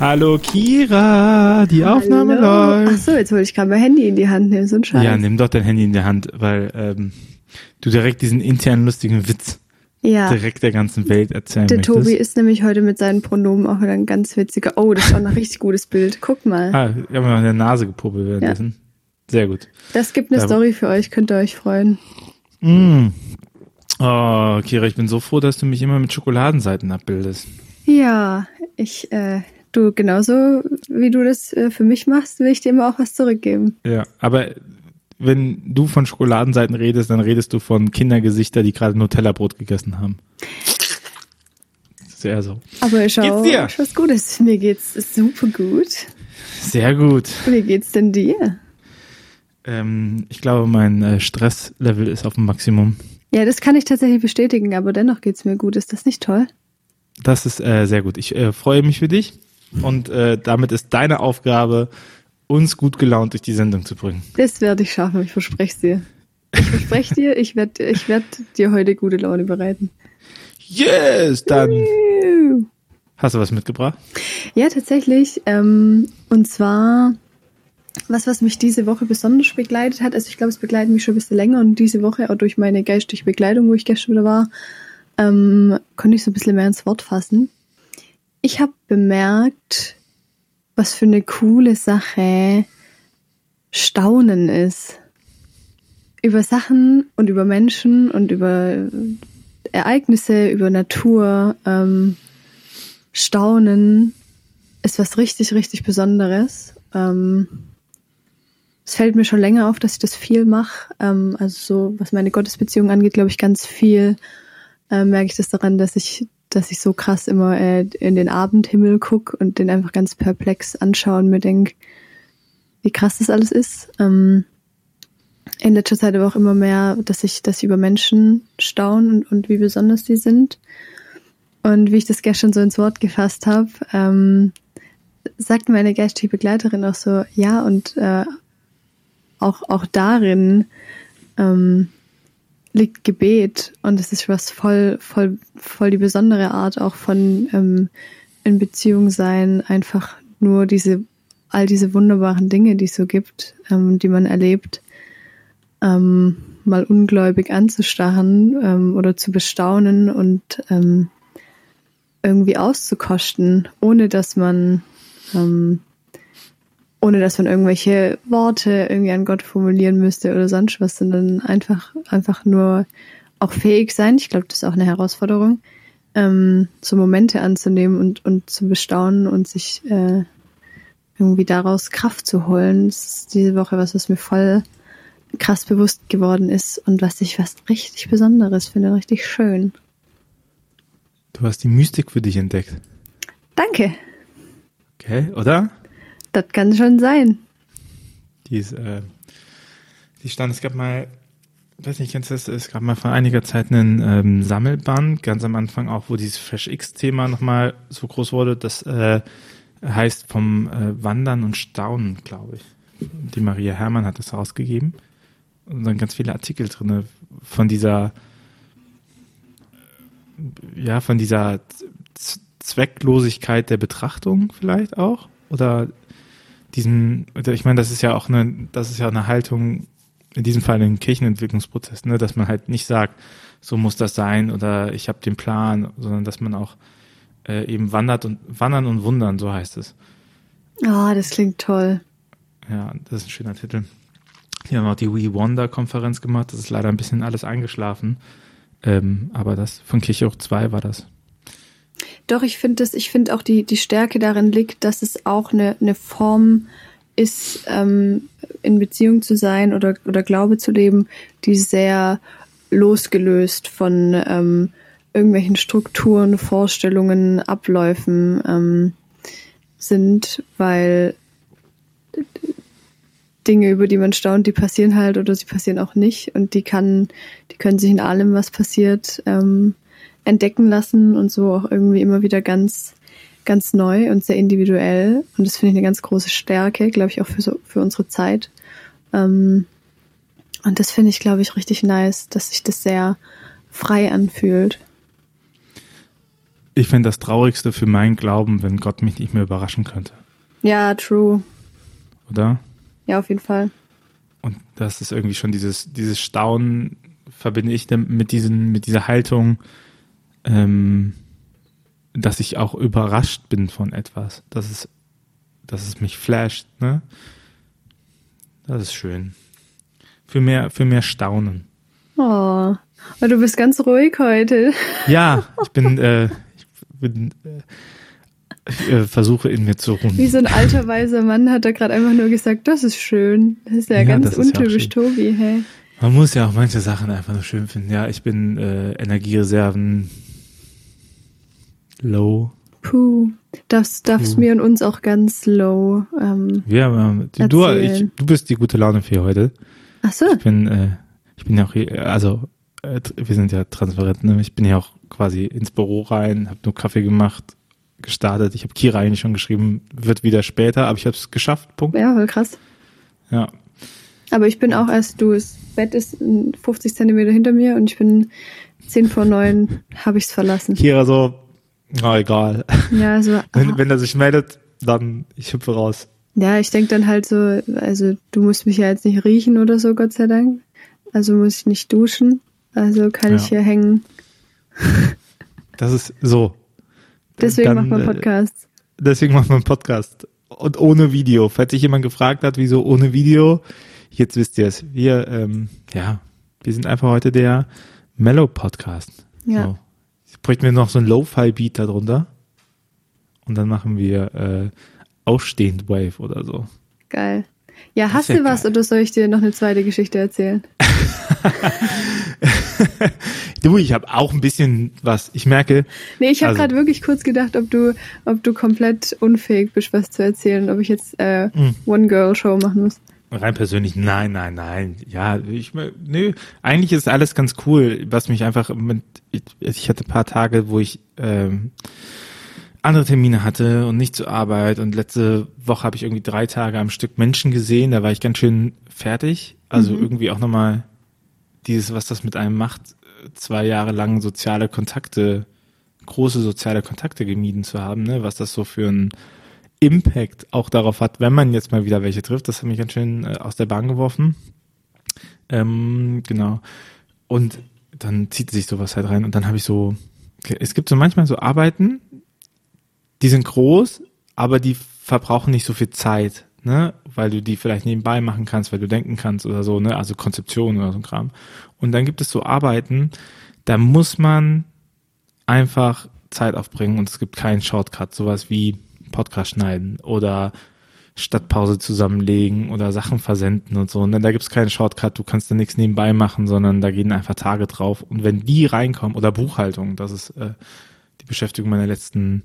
Hallo Kira, die Aufnahme Hallo. läuft. Achso, jetzt wollte ich gerade mein Handy in die Hand nehmen, so ein Scheiß. Ja, nimm doch dein Handy in die Hand, weil ähm, du direkt diesen internen lustigen Witz Ja, direkt der ganzen Welt erzählen der möchtest. Tobi ist nämlich heute mit seinen Pronomen auch wieder ein ganz witziger. Oh, das war ein richtig gutes Bild. Guck mal. Ah, ich habe mir an der Nase gepuppelt währenddessen. Sehr gut. Das gibt eine Da- Story für euch, könnt ihr euch freuen. Mm. Oh, Kira, ich bin so froh, dass du mich immer mit Schokoladenseiten abbildest. Ja, ich, äh, du, genauso wie du das äh, für mich machst, will ich dir immer auch was zurückgeben. Ja, aber wenn du von Schokoladenseiten redest, dann redest du von Kindergesichter, die gerade Nutella-Brot gegessen haben. Sehr so. Aber ich Geht's auch dir? was Gutes. Mir geht's super gut. Sehr gut. Wie geht's denn dir? Ähm, ich glaube, mein äh, Stresslevel ist auf dem Maximum. Ja, das kann ich tatsächlich bestätigen, aber dennoch geht's mir gut. Ist das nicht toll? Das ist äh, sehr gut. Ich äh, freue mich für dich und äh, damit ist deine Aufgabe, uns gut gelaunt durch die Sendung zu bringen. Das werde ich schaffen, ich verspreche es dir. Ich verspreche dir, ich werde ich werd dir heute gute Laune bereiten. Yes! Dann hast du was mitgebracht? Ja, tatsächlich. Ähm, und zwar was, was mich diese Woche besonders begleitet hat. Also ich glaube, es begleitet mich schon ein bisschen länger und diese Woche auch durch meine geistige Begleitung, wo ich gestern wieder war, ähm, konnte ich so ein bisschen mehr ins Wort fassen. Ich habe bemerkt, was für eine coole Sache Staunen ist. Über Sachen und über Menschen und über Ereignisse, über Natur. Ähm, Staunen ist was richtig, richtig Besonderes. Ähm, es fällt mir schon länger auf, dass ich das viel mache. Ähm, also so, was meine Gottesbeziehung angeht, glaube ich, ganz viel äh, merke ich das daran, dass ich, dass ich so krass immer äh, in den Abendhimmel guck und den einfach ganz perplex anschaue und mir denk, wie krass das alles ist. Ähm, in letzter Zeit aber auch immer mehr, dass ich, dass ich über Menschen staune und, und wie besonders die sind. Und wie ich das gestern so ins Wort gefasst habe, ähm, sagt meine geistige Begleiterin auch so, ja, und äh, auch, auch darin ähm, liegt Gebet und es ist was voll, voll, voll die besondere Art auch von ähm, in Beziehung sein, einfach nur diese, all diese wunderbaren Dinge, die es so gibt, ähm, die man erlebt, ähm, mal ungläubig anzustarren ähm, oder zu bestaunen und ähm, irgendwie auszukosten, ohne dass man ähm, ohne dass man irgendwelche Worte irgendwie an Gott formulieren müsste oder sonst was, sondern einfach, einfach nur auch fähig sein. Ich glaube, das ist auch eine Herausforderung, ähm, so Momente anzunehmen und, und zu bestaunen und sich äh, irgendwie daraus Kraft zu holen. Das ist diese Woche was, was mir voll krass bewusst geworden ist und was ich was richtig Besonderes finde, richtig schön. Du hast die Mystik für dich entdeckt. Danke. Okay, oder? Das kann schon sein. Die ist, äh, die stand, es gab mal, ich weiß nicht, kennst du das? Es gab mal vor einiger Zeit einen ähm, Sammelband, ganz am Anfang auch, wo dieses Fresh X-Thema nochmal so groß wurde. Das äh, heißt vom äh, Wandern und Staunen, glaube ich. Die Maria Herrmann hat das rausgegeben. Und dann ganz viele Artikel drinne von dieser, ja, von dieser Z Zwecklosigkeit der Betrachtung vielleicht auch. Oder diesen, ich meine, das ist ja auch eine, das ist ja eine Haltung, in diesem Fall ein Kirchenentwicklungsprozess, ne, dass man halt nicht sagt, so muss das sein oder ich habe den Plan, sondern dass man auch äh, eben wandert und wandern und wundern, so heißt es. Ah, das klingt toll. Ja, das ist ein schöner Titel. Die haben auch die We Wonder Konferenz gemacht, das ist leider ein bisschen alles eingeschlafen. Ähm, aber das von Kirche hoch 2 war das. Doch, ich finde das, ich finde auch die, die Stärke darin liegt, dass es auch eine, eine Form ist, ähm, in Beziehung zu sein oder, oder Glaube zu leben, die sehr losgelöst von ähm, irgendwelchen Strukturen, Vorstellungen, Abläufen ähm, sind, weil Dinge, über die man staunt, die passieren halt oder sie passieren auch nicht und die kann, die können sich in allem, was passiert, ähm, entdecken lassen und so auch irgendwie immer wieder ganz, ganz neu und sehr individuell. Und das finde ich eine ganz große Stärke, glaube ich, auch für, so, für unsere Zeit. Ähm, und das finde ich, glaube ich, richtig nice, dass sich das sehr frei anfühlt. ich fände das Traurigste für meinen Glauben, wenn Gott mich nicht mehr überraschen könnte. Ja, true. Oder? Ja, auf jeden Fall. Und das ist irgendwie schon dieses, dieses Staunen verbinde ich mit diesen, mit dieser Haltung, ähm, dass ich auch überrascht bin von etwas. Dass es, dass es mich flasht, ne? Das ist schön. Für mehr, für mehr Staunen. Oh, du bist ganz ruhig heute. Ja, ich bin, äh, ich bin, äh, ich, äh, versuche in mir zu ruhen. Wie so ein alter weiser Mann hat er gerade einfach nur gesagt, das ist schön. Das ist ja, ja ganz untypisch ja Tobi, hey. Man muss ja auch manche Sachen einfach nur schön finden. Ja, ich bin äh, Energiereserven low. Puh, das darfst Puh. mir und uns auch ganz low. Ähm, ja, ähm, du, ich, du bist die gute Laune für heute. Ach so. Ich bin, äh, ich bin ja auch hier, also äh, wir sind ja transparent, ne? Ich bin ja auch quasi ins Büro rein, habe nur Kaffee gemacht, gestartet. Ich habe Kira eigentlich schon geschrieben, wird wieder später, aber ich habe es geschafft. Punkt. Ja, voll krass. Ja. Aber ich bin auch erst, du, das Bett ist 50 Zentimeter hinter mir und ich bin 10 vor 9, habe ich es verlassen. Kira so, na egal. Ja, so. wenn, wenn er sich meldet, dann ich hüpfe raus. Ja, ich denke dann halt so, also du musst mich ja jetzt nicht riechen oder so, Gott sei Dank. Also muss ich nicht duschen. Also kann ja. ich hier hängen. Das ist so. Deswegen dann, macht man äh, Podcasts. Deswegen macht man Podcast. Und ohne Video. Falls sich jemand gefragt hat, wieso ohne Video, jetzt wisst ihr es. Wir, ähm, ja, wir sind einfach heute der Mellow Podcast. Ja. So. Jetzt bräuchten wir noch so ein Lo-Fi-Beat darunter. Und dann machen wir äh, aufstehend Wave oder so. Geil. Ja, hast du was geil. oder soll ich dir noch eine zweite Geschichte erzählen? du, ich habe auch ein bisschen was. Ich merke. Nee, ich habe also, gerade wirklich kurz gedacht, ob du, ob du komplett unfähig bist, was zu erzählen, ob ich jetzt äh, hm. One-Girl-Show machen muss. Rein persönlich, nein, nein, nein. Ja, ich, nö, eigentlich ist alles ganz cool, was mich einfach mit, ich, hatte ein paar Tage, wo ich ähm, andere Termine hatte und nicht zur Arbeit und letzte Woche habe ich irgendwie drei Tage am Stück Menschen gesehen, da war ich ganz schön fertig. Also mhm. irgendwie auch nochmal dieses, was das mit einem macht, zwei Jahre lang soziale Kontakte, große soziale Kontakte gemieden zu haben, ne? was das so für ein Impact auch darauf hat, wenn man jetzt mal wieder welche trifft. Das hat mich ganz schön äh, aus der Bahn geworfen. Ähm, genau. Und dann zieht sich sowas halt rein und dann habe ich so, es gibt so manchmal so Arbeiten, die sind groß, aber die verbrauchen nicht so viel Zeit, ne, weil du die vielleicht nebenbei machen kannst, weil du denken kannst oder so, ne, also Konzeption oder so ein Kram. Und dann gibt es so Arbeiten, da muss man einfach Zeit aufbringen und es gibt keinen Shortcut, sowas wie Podcast schneiden oder Stadtpause zusammenlegen oder Sachen versenden und so. Und dann, da gibt's keinen Shortcut, du kannst da nichts nebenbei machen, sondern da gehen einfach Tage drauf. Und wenn die reinkommen, oder Buchhaltung, das ist äh, die Beschäftigung meiner letzten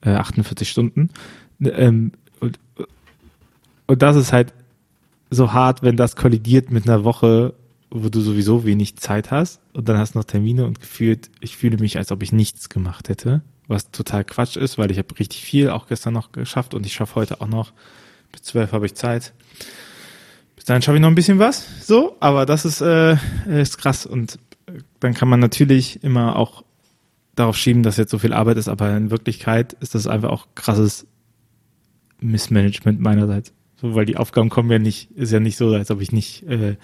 äh, 48 Stunden. Ähm, und, und das ist halt so hart, wenn das kollidiert mit einer Woche, wo du sowieso wenig Zeit hast und dann hast du noch Termine und gefühlt, ich fühle mich, als ob ich nichts gemacht hätte, was total Quatsch ist, weil ich habe richtig viel auch gestern noch geschafft und ich schaffe heute auch noch. Bis zwölf habe ich Zeit. Bis dahin schaffe ich noch ein bisschen was, so, aber das ist, äh, ist krass und dann kann man natürlich immer auch darauf schieben, dass jetzt so viel Arbeit ist, aber in Wirklichkeit ist das einfach auch krasses Missmanagement meinerseits. So, weil die Aufgaben kommen ja nicht, ist ja nicht so, als ob ich nicht äh,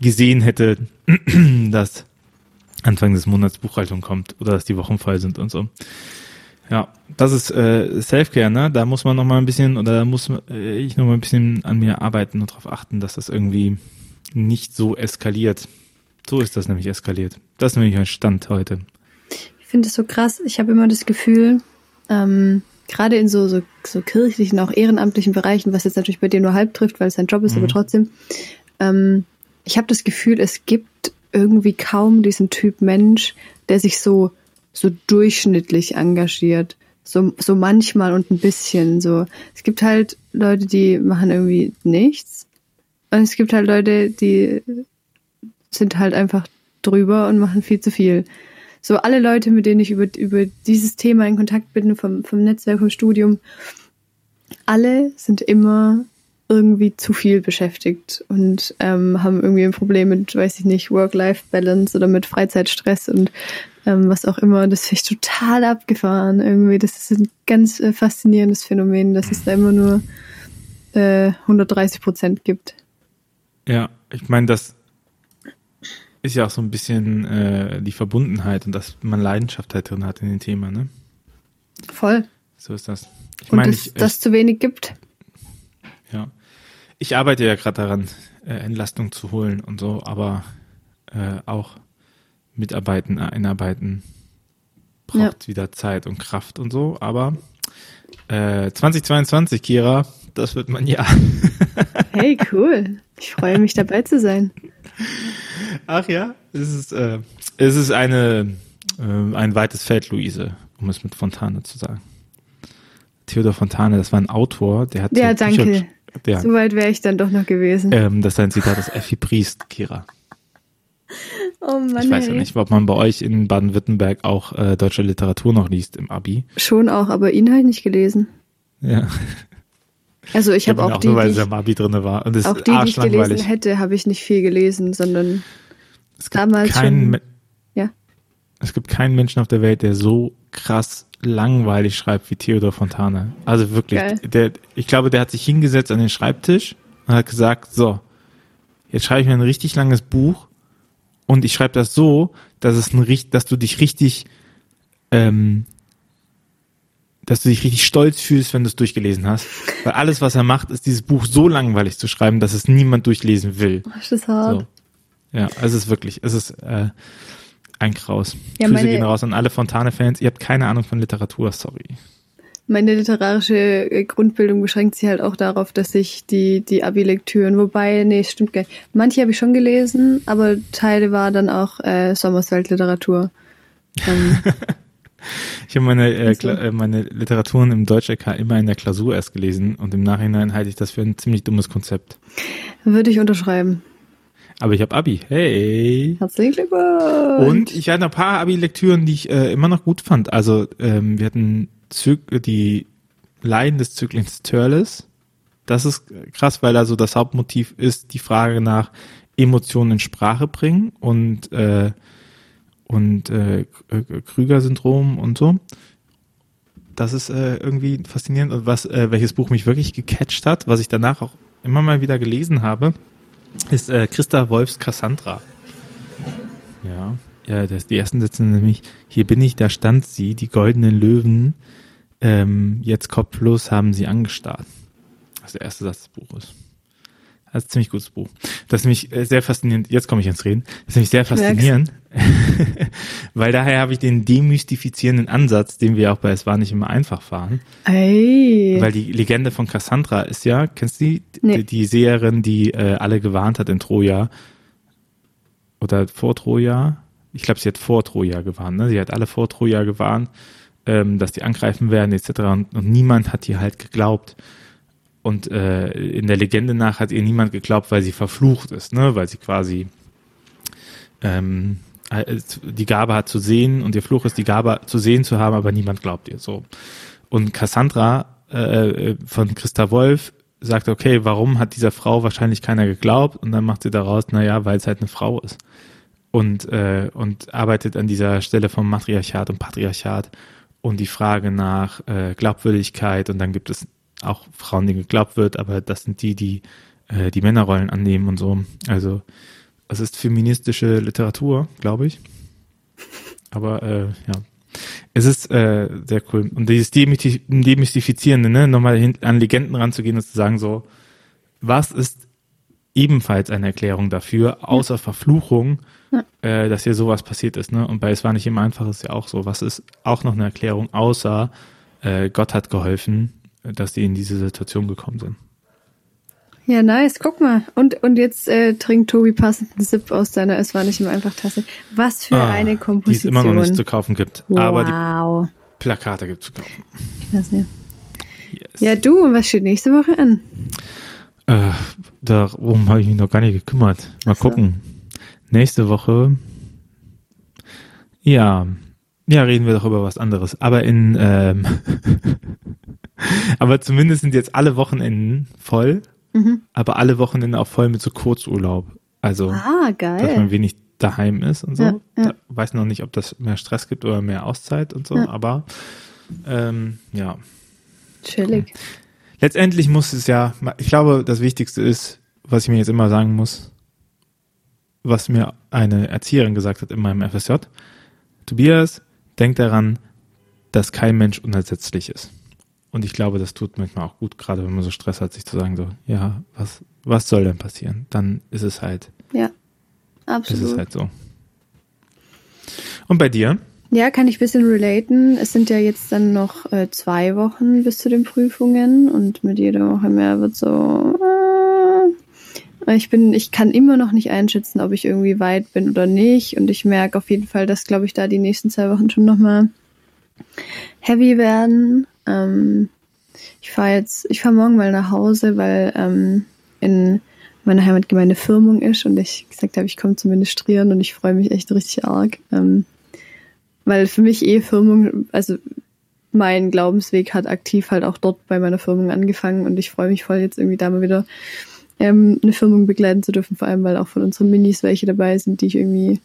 gesehen hätte, dass Anfang des Monats Buchhaltung kommt oder dass die Wochen voll sind und so. Ja, das ist äh, Selfcare, ne? Da muss man noch mal ein bisschen oder da muss äh, ich noch mal ein bisschen an mir arbeiten und darauf achten, dass das irgendwie nicht so eskaliert. So ist das nämlich eskaliert. Das ist nämlich mein Stand heute finde es so krass. Ich habe immer das Gefühl, ähm, gerade in so, so, so kirchlichen, auch ehrenamtlichen Bereichen, was jetzt natürlich bei dir nur halb trifft, weil es dein Job ist, mhm. aber trotzdem, ähm, ich habe das Gefühl, es gibt irgendwie kaum diesen Typ Mensch, der sich so, so durchschnittlich engagiert. So, so manchmal und ein bisschen. So. Es gibt halt Leute, die machen irgendwie nichts. Und es gibt halt Leute, die sind halt einfach drüber und machen viel zu viel so alle Leute, mit denen ich über, über dieses Thema in Kontakt bin, vom, vom Netzwerk, vom Studium, alle sind immer irgendwie zu viel beschäftigt und ähm, haben irgendwie ein Problem mit, weiß ich nicht, Work-Life-Balance oder mit Freizeitstress und ähm, was auch immer. Das finde ich total abgefahren irgendwie. Das ist ein ganz äh, faszinierendes Phänomen, dass es da immer nur äh, 130 Prozent gibt. Ja, ich meine, das ist ja auch so ein bisschen äh, die Verbundenheit und dass man Leidenschaft halt drin hat in den Thema, ne? Voll. So ist das. Ich meine, dass das zu wenig gibt. Ja ich arbeite ja gerade daran, äh, Entlastung zu holen und so, aber äh, auch mitarbeiten, einarbeiten braucht ja. wieder Zeit und Kraft und so. Aber äh, 2022, Kira, das wird mein Jahr. hey, cool. Ich freue mich dabei zu sein. Ach ja, es ist, äh, es ist eine, äh, ein weites Feld, Luise, um es mit Fontane zu sagen. Theodor Fontane, das war ein Autor, der hat ja, so danke. Bücher, ja. So weit wäre ich dann doch noch gewesen. Ähm, das ist ein Zitat aus Effi Priest, Kira. Oh Mann, ich weiß ja nicht, ob man bei euch in Baden-Württemberg auch äh, deutsche Literatur noch liest im Abi. Schon auch, aber ihn halt nicht gelesen. Ja. Also ich, habe hab auch, auch die, nur, weil es im Abi drin war. Und auch die, die ich gelesen hätte, habe ich nicht viel gelesen, sondern es gibt damals keinen, schon. Ja. Es gibt keinen Menschen auf der Welt, der so krass langweilig schreibt wie Theodor Fontane. Also wirklich, der, ich glaube, der hat sich hingesetzt an den Schreibtisch und hat gesagt, so, jetzt schreibe ich mir ein richtig langes Buch und ich schreibe das so, dass es ein, dass du dich richtig, ähm, dass du dich richtig stolz fühlst, wenn du es durchgelesen hast. Weil alles, was er macht, ist dieses Buch so langweilig zu schreiben, dass es niemand durchlesen will. Das ist hart. So. Ja, es ist wirklich, es ist, äh, ein Kraus. Ja, Grüße gehen raus an alle Fontane-Fans. Ihr habt keine Ahnung von Literatur, sorry. Meine literarische äh, Grundbildung beschränkt sich halt auch darauf, dass ich die, die Abi-Lektüren, wobei, nee, stimmt gar nicht. Manche habe ich schon gelesen, aber Teile war dann auch äh, Sommerswelt-Literatur. Ähm, ich habe meine, äh, äh, meine Literaturen im Deutsch-LK immer in der Klausur erst gelesen und im Nachhinein halte ich das für ein ziemlich dummes Konzept. Würde ich unterschreiben. Aber ich habe Abi. Hey. Herzlichen Glückwunsch. Und ich hatte ein paar Abi-Lektüren, die ich äh, immer noch gut fand. Also ähm, wir hatten Zyk die Leiden des Zöglings Turles. Das ist krass, weil also das Hauptmotiv ist die Frage nach Emotionen in Sprache bringen und äh, und äh, Krüger-Syndrom und so. Das ist äh, irgendwie faszinierend und was äh, welches Buch mich wirklich gecatcht hat, was ich danach auch immer mal wieder gelesen habe ist äh, Christa Wolfs Cassandra. Ja, ja, das, die ersten Sätze nämlich, hier bin ich, da stand sie, die goldenen Löwen, ähm, jetzt kopflos haben sie angestarrt. Das ist der erste Satz des Buches. Das ist ein ziemlich gutes Buch. Das ist nämlich äh, sehr faszinierend. Jetzt komme ich ins Reden. Das ist nämlich sehr faszinierend, weil daher habe ich den demystifizierenden Ansatz, den wir auch bei Es war nicht immer einfach fahren. Ey. Weil die Legende von Cassandra ist ja, kennst du die? Nee. Die, die Seherin, die äh, alle gewarnt hat in Troja. Oder vor Troja. Ich glaube, sie hat vor Troja gewarnt. Ne? Sie hat alle vor Troja gewarnt, ähm, dass die angreifen werden etc. Und, und niemand hat ihr halt geglaubt. Und äh, in der Legende nach hat ihr niemand geglaubt, weil sie verflucht ist, ne? Weil sie quasi ähm, die Gabe hat zu sehen und ihr Fluch ist die Gabe zu sehen zu haben, aber niemand glaubt ihr so. Und Cassandra äh, von Christa Wolf sagt, okay, warum hat dieser Frau wahrscheinlich keiner geglaubt? Und dann macht sie daraus, naja, weil es halt eine Frau ist. Und, äh, und arbeitet an dieser Stelle vom Matriarchat und Patriarchat und die Frage nach äh, Glaubwürdigkeit und dann gibt es auch Frauen, denen geglaubt wird, aber das sind die, die äh, die Männerrollen annehmen und so. Also es ist feministische Literatur, glaube ich. Aber äh, ja, es ist äh, sehr cool. Und dieses Demystifizierende, ne, nochmal hin, an Legenden ranzugehen und zu sagen so, was ist ebenfalls eine Erklärung dafür, außer Verfluchung, ja. äh, dass hier sowas passiert ist. Ne? Und bei Es war nicht immer einfach ist ja auch so. Was ist auch noch eine Erklärung, außer äh, Gott hat geholfen, dass die in diese Situation gekommen sind. Ja, nice. Guck mal. Und, und jetzt äh, trinkt Tobi passend einen Sip aus seiner Es war nicht im Einfachtasse. Was für ah, eine Komposition. Die es immer noch nicht zu kaufen gibt. Wow. Aber die Plakate gibt es zu kaufen. Das ja. Yes. Ja, du, und was steht nächste Woche an? Äh, darum habe ich mich noch gar nicht gekümmert. Mal so. gucken. Nächste Woche. Ja. Ja, reden wir doch über was anderes. Aber in ähm, Aber zumindest sind jetzt alle Wochenenden voll Mhm. aber alle Wochenende auch voll mit so Kurzurlaub. Also, Ah, dass man geil. wenig daheim ist und so. Ja, ja. Weiß noch nicht, ob das mehr Stress gibt oder mehr Auszeit und so, Ja. aber ähm, ja. Chillig. Letztendlich muss es ja, ich glaube, das Wichtigste ist, was ich mir jetzt immer sagen muss, was mir eine Erzieherin gesagt hat in meinem FSJ. Tobias, denk daran, dass kein Mensch unersetzlich ist. Und ich glaube, das tut manchmal auch gut, gerade wenn man so Stress hat, sich zu sagen so, ja, was, was soll denn passieren? Dann ist es halt, Ja, ist es absolut. halt so. Und bei dir? Ja, kann ich ein bisschen relaten. Es sind ja jetzt dann noch äh, zwei Wochen bis zu den Prüfungen und mit jeder Woche mehr wird so. Äh, ich bin, ich kann immer noch nicht einschätzen, ob ich irgendwie weit bin oder nicht. Und ich merke auf jeden Fall, dass, glaube ich, da die nächsten zwei Wochen schon nochmal heavy werden. Ähm, ich fahre jetzt, ich fahre morgen mal nach Hause, weil ähm, in meiner Heimatgemeinde Firmung ist und ich gesagt habe, ich komme zum Ministrieren und ich freue mich echt richtig arg. Ähm, weil für mich eh Firmung, also mein Glaubensweg hat aktiv halt auch dort bei meiner Firmung angefangen und ich freue mich voll jetzt irgendwie da mal wieder ähm, eine Firmung begleiten zu dürfen, vor allem weil auch von unseren Minis welche dabei sind, die ich irgendwie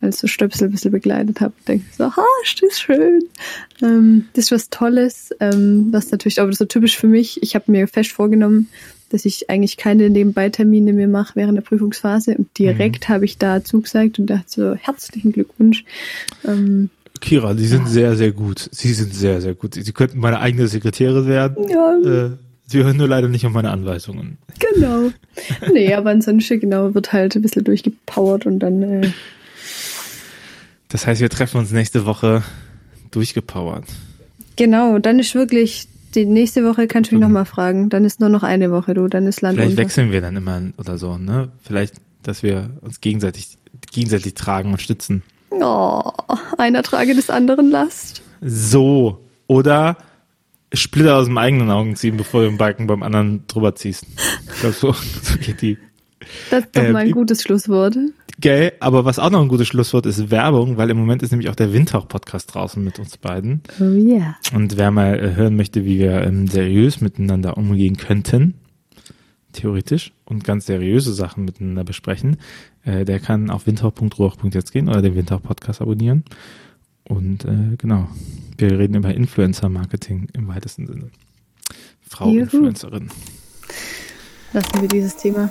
als so Stöpsel ein bisschen begleitet habe. Denke ich so, ha, ist das schön. Ähm, das ist was Tolles, ähm, was natürlich auch so typisch für mich. Ich habe mir fest vorgenommen, dass ich eigentlich keine Nebenbeitermine mehr mache während der Prüfungsphase und direkt habe ich da zugesagt und dachte so, herzlichen Glückwunsch. Ähm, Kira, Sie sind sehr, sehr gut. Sie sind sehr, sehr gut. Sie könnten meine eigene Sekretärin werden. ja, Äh, Sie hören nur leider nicht auf meine Anweisungen. Genau. Nee, aber ansonsten genau wird halt ein bisschen durchgepowert und dann äh, Das heißt, wir treffen uns nächste Woche durchgepowert. genau, dann ist wirklich die nächste Woche kannst du mich nochmal fragen. Dann ist nur noch eine Woche, du, dann ist Land Vielleicht unter. wechseln wir dann immer oder so, ne? Vielleicht, dass wir uns gegenseitig, gegenseitig tragen und stützen. Oh, einer trage des anderen Last. So. Oder Splitter aus dem eigenen Augen ziehen, bevor du den Balken beim anderen drüber ziehst. Ich glaube, so, so geht die. Das ist doch Äh, mal ein gutes Schlusswort. Gell, aber was auch noch ein gutes Schlusswort ist, Werbung, weil im Moment ist nämlich auch der Windhauch-Podcast draußen mit uns beiden. Oh yeah. Und wer mal äh, hören möchte, wie wir ähm, seriös miteinander umgehen könnten, theoretisch, und ganz seriöse Sachen miteinander besprechen, äh, der kann auf windhauch.ruach.jetzt gehen oder den Windhauch-Podcast abonnieren. Und äh, genau, wir reden über Influencer-Marketing im weitesten Sinne. Frau Juhu. Influencerin. Lassen wir dieses Thema.